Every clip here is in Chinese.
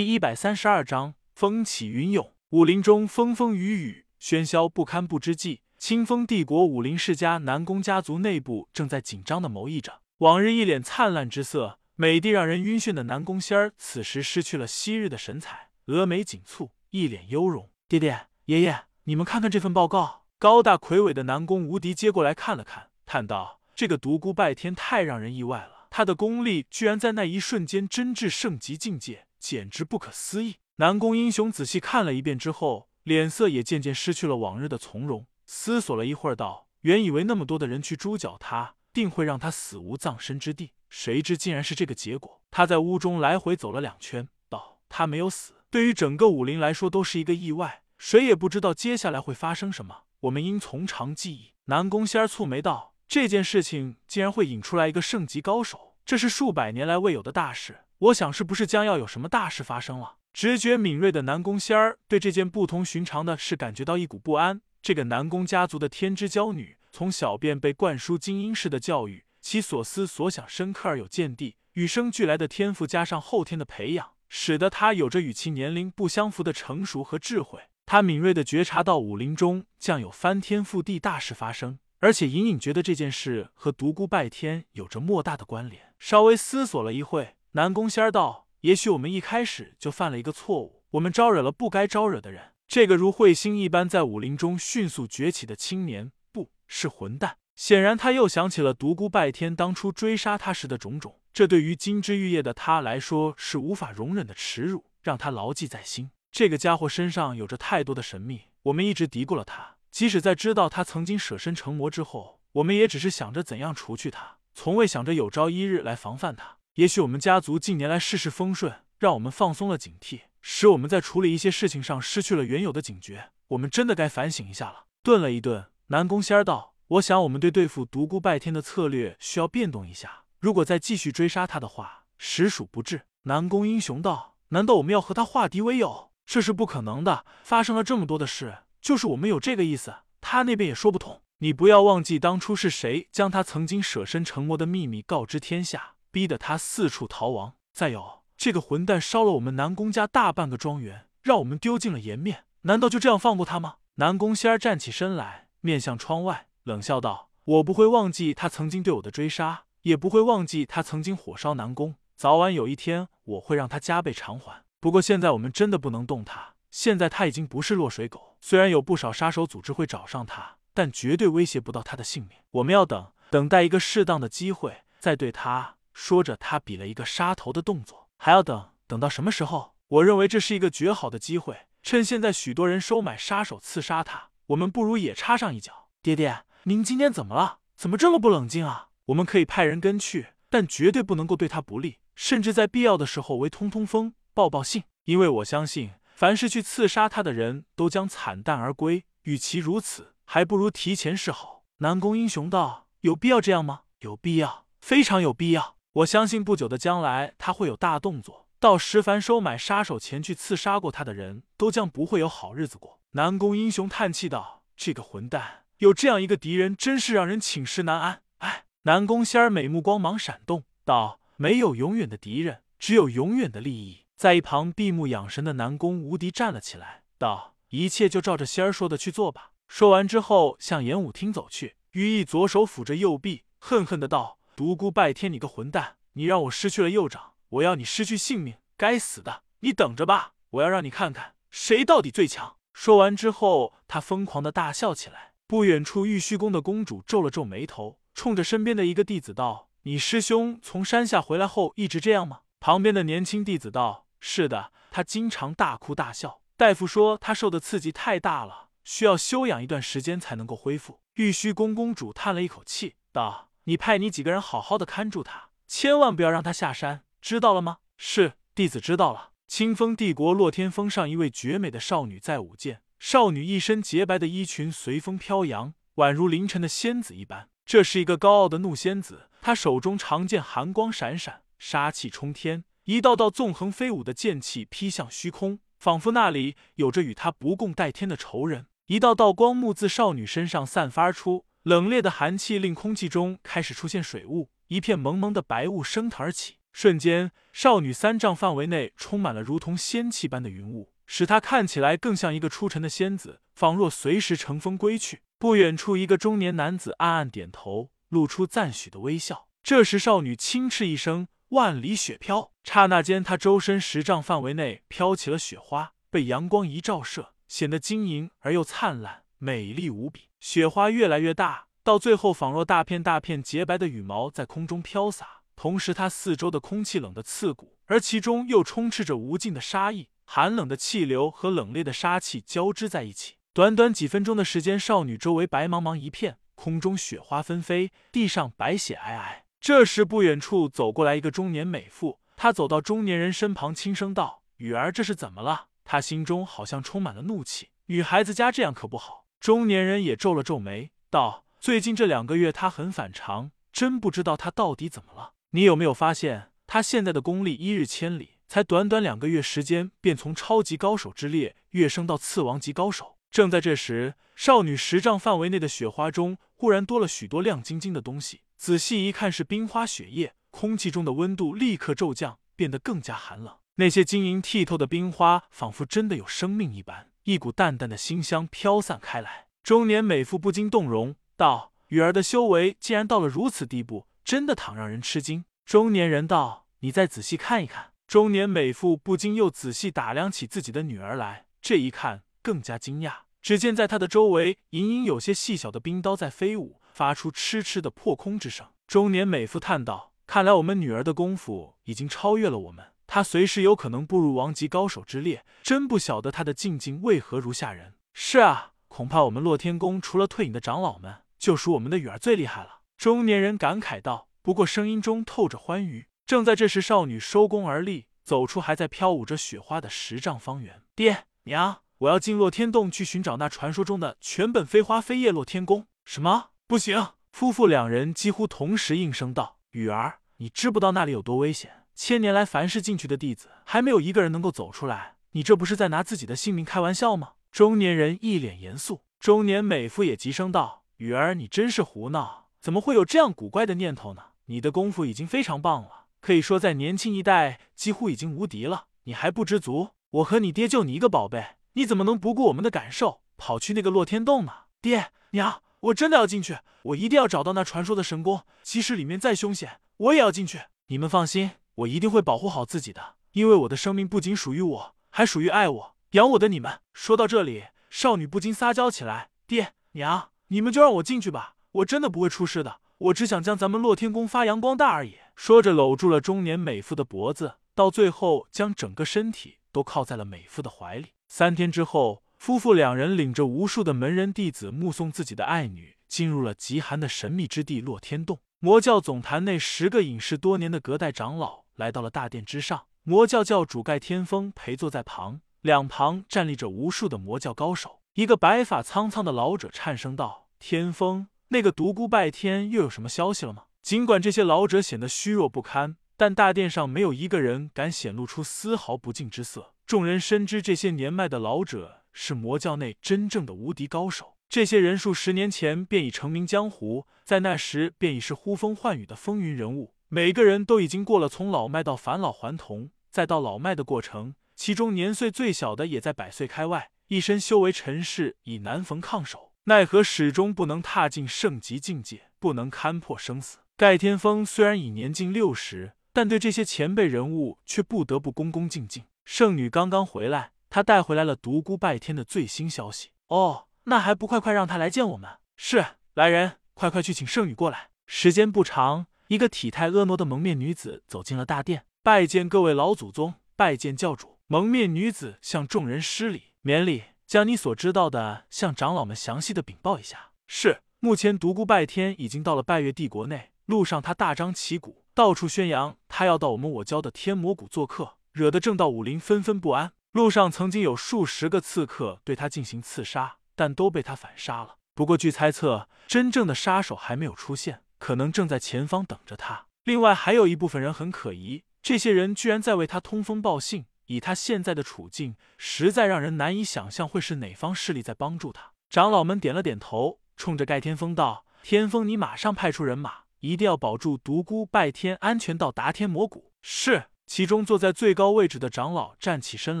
第一百三十二章风起云涌。武林中风风雨雨，喧嚣不堪不知际。清风帝国武林世家南宫家族内部正在紧张的谋议着。往日一脸灿烂之色、美的让人晕眩的南宫仙儿，此时失去了昔日的神采，峨眉紧蹙，一脸忧容。爹爹、爷爷，你们看看这份报告。高大魁伟的南宫无敌接过来看了看，叹道：“这个独孤拜天太让人意外了，他的功力居然在那一瞬间真至圣级境界。”简直不可思议！南宫英雄仔细看了一遍之后，脸色也渐渐失去了往日的从容，思索了一会儿，道：“原以为那么多的人去猪脚他，定会让他死无葬身之地，谁知竟然是这个结果。”他在屋中来回走了两圈，道：“他没有死，对于整个武林来说都是一个意外，谁也不知道接下来会发生什么。我们应从长计议。”南宫仙儿蹙眉道：“这件事情竟然会引出来一个圣级高手，这是数百年来未有的大事。”我想是不是将要有什么大事发生了？直觉敏锐的南宫仙儿对这件不同寻常的事感觉到一股不安。这个南宫家族的天之娇女，从小便被灌输精英式的教育，其所思所想深刻而有见地，与生俱来的天赋加上后天的培养，使得她有着与其年龄不相符的成熟和智慧。她敏锐的觉察到武林中将有翻天覆地大事发生，而且隐隐觉得这件事和独孤拜天有着莫大的关联。稍微思索了一会。南宫仙儿道：“也许我们一开始就犯了一个错误，我们招惹了不该招惹的人。这个如彗星一般在武林中迅速崛起的青年，不是混蛋。显然，他又想起了独孤拜天当初追杀他时的种种，这对于金枝玉叶的他来说是无法容忍的耻辱，让他牢记在心。这个家伙身上有着太多的神秘，我们一直嘀咕了他。即使在知道他曾经舍身成魔之后，我们也只是想着怎样除去他，从未想着有朝一日来防范他。”也许我们家族近年来事事风顺，让我们放松了警惕，使我们在处理一些事情上失去了原有的警觉。我们真的该反省一下了。顿了一顿，南宫仙儿道：“我想我们对对付独孤拜天的策略需要变动一下。如果再继续追杀他的话，实属不智。”南宫英雄道：“难道我们要和他化敌为友？这是不可能的。发生了这么多的事，就是我们有这个意思，他那边也说不通。你不要忘记当初是谁将他曾经舍身成魔的秘密告知天下。”逼得他四处逃亡。再有，这个混蛋烧了我们南宫家大半个庄园，让我们丢尽了颜面。难道就这样放过他吗？南宫仙儿站起身来，面向窗外，冷笑道：“我不会忘记他曾经对我的追杀，也不会忘记他曾经火烧南宫。早晚有一天，我会让他加倍偿还。不过现在我们真的不能动他。现在他已经不是落水狗，虽然有不少杀手组织会找上他，但绝对威胁不到他的性命。我们要等，等待一个适当的机会，再对他。”说着，他比了一个杀头的动作。还要等，等到什么时候？我认为这是一个绝好的机会。趁现在许多人收买杀手刺杀他，我们不如也插上一脚。爹爹，您今天怎么了？怎么这么不冷静啊？我们可以派人跟去，但绝对不能够对他不利，甚至在必要的时候为通通风、报报信。因为我相信，凡是去刺杀他的人都将惨淡而归。与其如此，还不如提前示好。南宫英雄道：“有必要这样吗？有必要，非常有必要。”我相信不久的将来他会有大动作，到时凡收买杀手前去刺杀过他的人都将不会有好日子过。南宫英雄叹气道：“这个混蛋有这样一个敌人，真是让人寝食难安。”哎，南宫仙儿美目光芒闪动道：“没有永远的敌人，只有永远的利益。”在一旁闭目养神的南宫无敌站了起来，道：“一切就照着仙儿说的去做吧。”说完之后，向演武厅走去，羽翼左手抚着右臂，恨恨的道。独孤拜天，你个混蛋！你让我失去了右掌，我要你失去性命！该死的，你等着吧！我要让你看看谁到底最强！说完之后，他疯狂的大笑起来。不远处，玉虚宫的公主皱了皱眉头，冲着身边的一个弟子道：“你师兄从山下回来后一直这样吗？”旁边的年轻弟子道：“是的，他经常大哭大笑。大夫说他受的刺激太大了，需要休养一段时间才能够恢复。”玉虚宫公主叹了一口气道。你派你几个人好好的看住他，千万不要让他下山，知道了吗？是，弟子知道了。清风帝国洛天峰上，一位绝美的少女在舞剑。少女一身洁白的衣裙随风飘扬，宛如凌晨的仙子一般。这是一个高傲的怒仙子，她手中长剑寒光闪闪，杀气冲天，一道道纵横飞舞的剑气劈向虚空，仿佛那里有着与她不共戴天的仇人。一道道光幕自少女身上散发出。冷冽的寒气令空气中开始出现水雾，一片蒙蒙的白雾升腾而起。瞬间，少女三丈范围内充满了如同仙气般的云雾，使她看起来更像一个出尘的仙子，仿若随时乘风归去。不远处，一个中年男子暗暗点头，露出赞许的微笑。这时，少女轻斥一声：“万里雪飘。”刹那间，她周身十丈范围内飘起了雪花，被阳光一照射，显得晶莹而又灿烂，美丽无比。雪花越来越大，到最后仿若大片大片洁白的羽毛在空中飘洒。同时，它四周的空气冷得刺骨，而其中又充斥着无尽的杀意。寒冷的气流和冷冽的杀气交织在一起。短短几分钟的时间，少女周围白茫茫一片，空中雪花纷飞，地上白雪皑皑。这时，不远处走过来一个中年美妇，她走到中年人身旁，轻声道：“雨儿，这是怎么了？”她心中好像充满了怒气。女孩子家这样可不好。中年人也皱了皱眉，道：“最近这两个月，她很反常，真不知道她到底怎么了。”你有没有发现，他现在的功力一日千里，才短短两个月时间，便从超级高手之列跃升到次王级高手。正在这时，少女十丈范围内的雪花中忽然多了许多亮晶晶的东西，仔细一看是冰花雪叶，空气中的温度立刻骤降，变得更加寒冷。那些晶莹剔透的冰花仿佛真的有生命一般，一股淡淡的馨香飘散开来。中年美妇不禁动容，道：“雨儿的修为竟然到了如此地步。”真的倘让人吃惊。中年人道：“你再仔细看一看。”中年美妇不禁又仔细打量起自己的女儿来，这一看更加惊讶。只见在她的周围，隐隐有些细小的冰刀在飞舞，发出嗤嗤的破空之声。中年美妇叹道：“看来我们女儿的功夫已经超越了我们，他随时有可能步入王级高手之列。真不晓得他的境界为何如下人。”是啊，恐怕我们洛天宫除了退隐的长老们，就属我们的雨儿最厉害了。中年人感慨道，不过声音中透着欢愉。正在这时，少女收功而立，走出还在飘舞着雪花的十丈方圆。爹娘，我要进洛天洞去寻找那传说中的全本飞花飞叶洛天宫。什么？不行！夫妇两人几乎同时应声道：“雨儿，你知不道那里有多危险？千年来，凡是进去的弟子，还没有一个人能够走出来。你这不是在拿自己的性命开玩笑吗？”中年人一脸严肃，中年美妇也急声道：“雨儿，你真是胡闹！”怎么会有这样古怪的念头呢？你的功夫已经非常棒了，可以说在年轻一代几乎已经无敌了。你还不知足？我和你爹就你一个宝贝，你怎么能不顾我们的感受，跑去那个洛天洞呢？爹娘，我真的要进去，我一定要找到那传说的神功，即使里面再凶险，我也要进去。你们放心，我一定会保护好自己的，因为我的生命不仅属于我，还属于爱我、养我的你们。说到这里，少女不禁撒娇起来：“爹娘，你们就让我进去吧。”我真的不会出事的，我只想将咱们洛天宫发扬光大而已。说着，搂住了中年美妇的脖子，到最后将整个身体都靠在了美妇的怀里。三天之后，夫妇两人领着无数的门人弟子，目送自己的爱女进入了极寒的神秘之地洛天洞。魔教总坛内，十个隐世多年的隔代长老来到了大殿之上，魔教教主盖天风陪坐在旁，两旁站立着无数的魔教高手。一个白发苍苍的老者颤声道：“天风。”那个独孤拜天又有什么消息了吗？尽管这些老者显得虚弱不堪，但大殿上没有一个人敢显露出丝毫不敬之色。众人深知这些年迈的老者是魔教内真正的无敌高手。这些人数十年前便已成名江湖，在那时便已是呼风唤雨的风云人物。每个人都已经过了从老迈到返老还童，再到老迈的过程，其中年岁最小的也在百岁开外，一身修为尘世已难逢抗手。奈何始终不能踏进圣级境界，不能勘破生死。盖天风虽然已年近六十，但对这些前辈人物却不得不恭恭敬敬。圣女刚刚回来，她带回来了独孤拜天的最新消息。哦，那还不快快让他来见我们？是，来人，快快去请圣女过来。时间不长，一个体态婀娜的蒙面女子走进了大殿，拜见各位老祖宗，拜见教主。蒙面女子向众人施礼，免礼。将你所知道的向长老们详细的禀报一下。是，目前独孤拜天已经到了拜月帝国内，路上他大张旗鼓，到处宣扬他要到我们我教的天魔谷做客，惹得正道武林纷纷不安。路上曾经有数十个刺客对他进行刺杀，但都被他反杀了。不过据猜测，真正的杀手还没有出现，可能正在前方等着他。另外还有一部分人很可疑，这些人居然在为他通风报信。以他现在的处境，实在让人难以想象会是哪方势力在帮助他。长老们点了点头，冲着盖天风道：“天风，你马上派出人马一定要保住独孤拜天安全到达天魔谷。是。其中坐在最高位置的长老站起身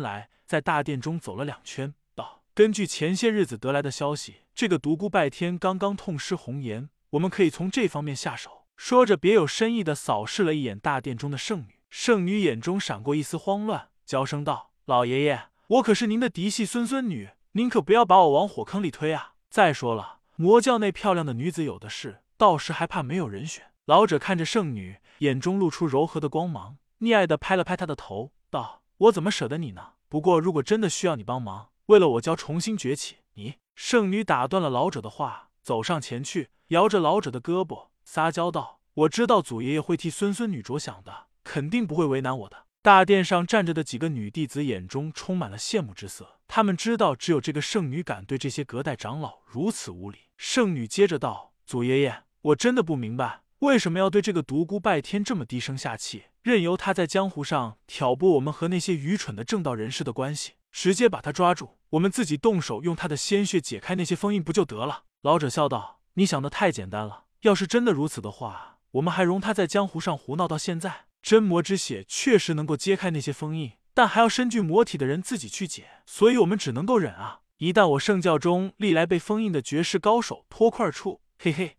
来，在大殿中走了两圈，道：“根据前些日子得来的消息，这个独孤拜天刚刚痛失红颜，我们可以从这方面下手。”说着，别有深意的扫视了一眼大殿中的圣女。圣女眼中闪过一丝慌乱，娇声道：“老爷爷，我可是您的嫡系孙孙女，您可不要把我往火坑里推啊！再说了，魔教内漂亮的女子有的是，到时还怕没有人选。”老者看着圣女，眼中露出柔和的光芒。溺爱的拍了拍她的头，道：“我怎么舍得你呢？不过如果真的需要你帮忙，为了我教重新崛起，你……”圣女打断了老者的话，走上前去，摇着老者的胳膊，撒娇道：“我知道祖爷爷会替孙孙女着想的，肯定不会为难我的。”大殿上站着的几个女弟子眼中充满了羡慕之色，他们知道只有这个圣女敢对这些隔代长老如此无礼。圣女接着道：“祖爷爷，我真的不明白。”为什么要对这个独孤拜天这么低声下气，任由他在江湖上挑拨我们和那些愚蠢的正道人士的关系？直接把他抓住，我们自己动手，用他的鲜血解开那些封印，不就得了？老者笑道：“你想的太简单了。要是真的如此的话，我们还容他在江湖上胡闹到现在？真魔之血确实能够揭开那些封印，但还要身具魔体的人自己去解，所以我们只能够忍啊。一旦我圣教中历来被封印的绝世高手脱块处，嘿嘿。”